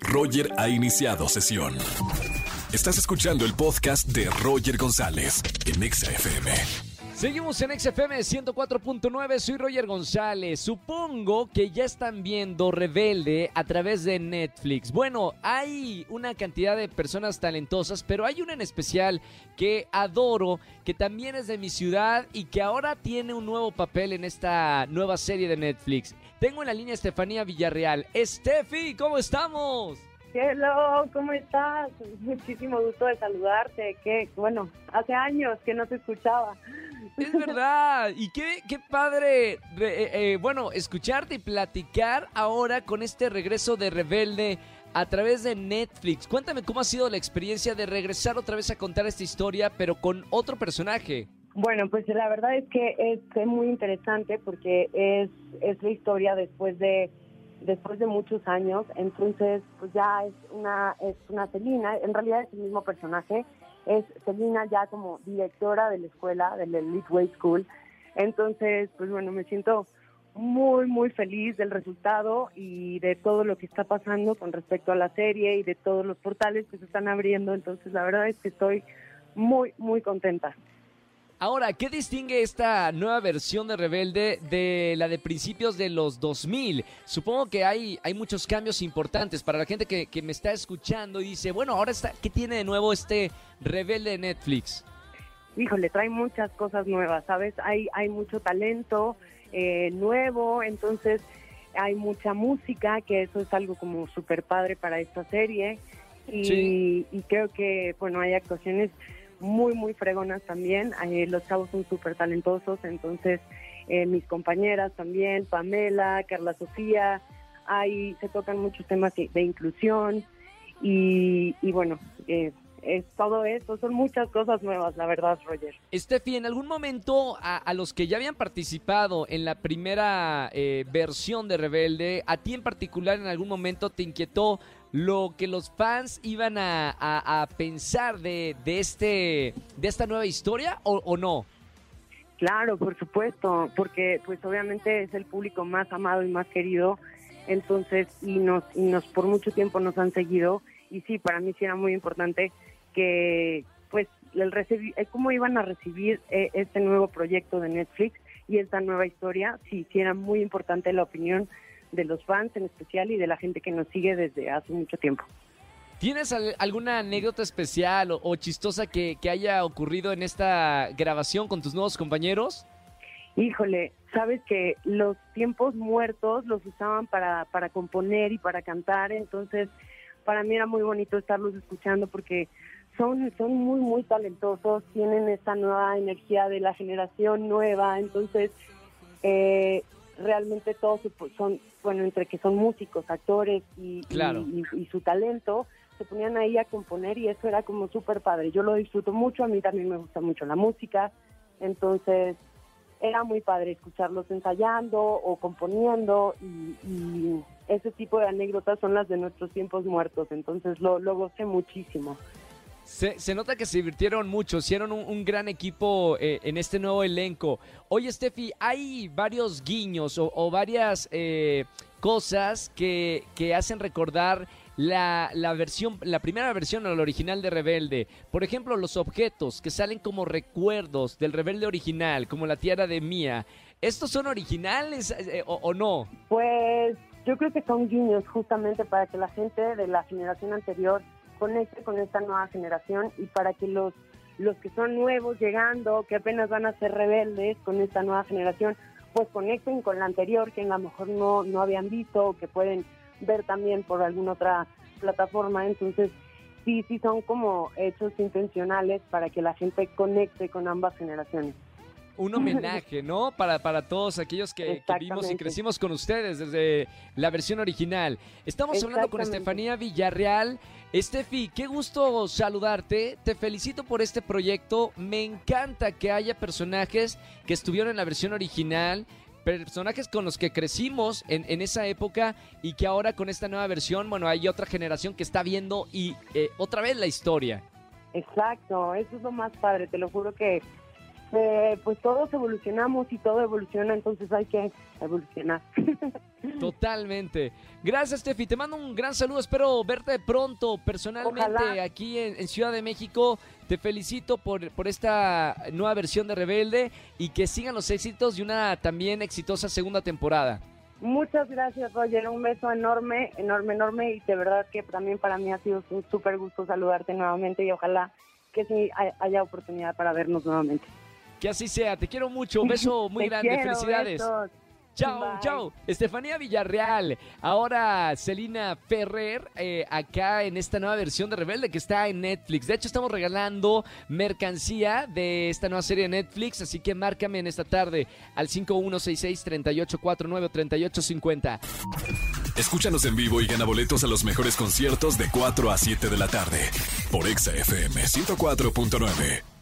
Roger ha iniciado sesión. Estás escuchando el podcast de Roger González en Exa FM. Seguimos en XFM 104.9, soy Roger González. Supongo que ya están viendo Rebelde a través de Netflix. Bueno, hay una cantidad de personas talentosas, pero hay una en especial que adoro, que también es de mi ciudad y que ahora tiene un nuevo papel en esta nueva serie de Netflix. Tengo en la línea Estefanía Villarreal. Estefi, ¿cómo estamos? Hello, ¿cómo estás? Muchísimo gusto de saludarte. Que bueno, hace años que no te escuchaba. Es verdad. Y qué, qué padre, eh, eh, bueno, escucharte y platicar ahora con este regreso de Rebelde a través de Netflix. Cuéntame cómo ha sido la experiencia de regresar otra vez a contar esta historia, pero con otro personaje. Bueno, pues la verdad es que es muy interesante porque es, es la historia después de después de muchos años, entonces pues ya es una es una Celina, en realidad es el mismo personaje, es Celina ya como directora de la escuela, del Elite Way School, entonces pues bueno, me siento muy muy feliz del resultado y de todo lo que está pasando con respecto a la serie y de todos los portales que se están abriendo, entonces la verdad es que estoy muy muy contenta. Ahora, ¿qué distingue esta nueva versión de Rebelde de la de principios de los 2000? Supongo que hay, hay muchos cambios importantes para la gente que, me está escuchando y dice, bueno, ahora está, ¿qué tiene de nuevo este Rebelde de Netflix? Híjole, trae muchas cosas nuevas, ¿sabes? Hay, hay mucho talento eh, nuevo, entonces hay mucha música, que eso es algo como súper padre para esta serie. Y, y creo que, bueno, hay actuaciones muy, muy fregonas también. Eh, los chavos son súper talentosos, entonces eh, mis compañeras también, Pamela, Carla Sofía, ahí se tocan muchos temas de, inclusión y, bueno, eh, es todo eso, son muchas cosas nuevas, la verdad, Roger. Steffi, en algún momento a, los que ya habían participado en la primera versión de Rebelde, a ti en particular en algún momento te inquietó lo que los fans iban a, pensar de, de, este, de esta nueva historia o, no? Claro, por supuesto, porque pues obviamente es el público más amado y más querido, entonces y nos y nos por mucho tiempo nos han seguido y sí, para mí sí era muy importante que pues el eh, cómo iban a recibir eh, este nuevo proyecto de Netflix y esta nueva historia, sí, sí era muy importante la opinión de los fans en especial y de la gente que nos sigue desde hace mucho tiempo. ¿Tienes alguna anécdota especial o, chistosa que, haya ocurrido en esta grabación con tus nuevos compañeros? Híjole, sabes que los tiempos muertos los usaban para, para componer y para cantar, entonces para mí era muy bonito estarlos escuchando porque son, son muy, muy talentosos, tienen esta nueva energía de la generación nueva, entonces eh, realmente todos son, bueno, entre que son músicos, actores y, y, su talento, se ponían ahí a componer y eso era como súper padre. Yo lo disfruto mucho, a mí también me gusta mucho la música, entonces era muy padre escucharlos ensayando o componiendo y, ese tipo de anécdotas son las de nuestros tiempos muertos, entonces lo, lo gocé muchísimo. Se, nota que se divirtieron mucho, hicieron un, gran equipo eh, en este nuevo elenco. Oye, Steffi, hay varios guiños o, varias eh, cosas que, hacen recordar la, versión, la primera versión o la original de Rebelde. Por ejemplo, los objetos que salen como recuerdos del Rebelde original, como la tiara de Mía. ¿Estos son originales eh, o, o no? Pues yo creo que son guiños justamente para que la gente de la generación anterior conecte con esta nueva generación y para que los, los que son nuevos llegando, que apenas van a ser rebeldes con esta nueva generación, pues conecten con la anterior que a lo mejor no, no habían visto o que pueden ver también por alguna otra plataforma. Entonces, sí, sí son como hechos intencionales para que la gente conecte con ambas generaciones un homenaje, ¿no? Para, para todos aquellos que, vimos y crecimos con ustedes desde la versión original. Estamos hablando con Estefanía Villarreal. Estefi, qué gusto saludarte. Te felicito por este proyecto. Me encanta que haya personajes que estuvieron en la versión original personajes con los que crecimos en, en, esa época y que ahora con esta nueva versión, bueno, hay otra generación que está viendo y eh, otra vez la historia. Exacto, eso es lo más padre, te lo juro que eh, pues todos evolucionamos y todo evoluciona, entonces hay que evolucionar. Totalmente. Gracias, Tefi. Te mando un gran saludo. Espero verte pronto personalmente aquí en, Ciudad de México. Te felicito por, por esta nueva versión de Rebelde y que sigan los éxitos y una también exitosa segunda temporada. Muchas gracias, Roger. Un beso enorme, enorme, enorme. Y de verdad que también para mí ha sido un súper gusto saludarte nuevamente y ojalá que sí haya oportunidad para vernos nuevamente. Que así sea. Te quiero mucho. Un beso muy grande. Felicidades. Chao, chao. Estefanía Villarreal. Ahora Celina Ferrer, eh, acá en esta nueva versión de Rebelde que está en Netflix. De hecho, estamos regalando mercancía de esta nueva serie de Netflix. Así que márcame en esta tarde al 5166-3849-3850. Escúchanos en vivo y gana boletos a los mejores conciertos de 4 a 7 de la tarde. Por Exa FM 104.9.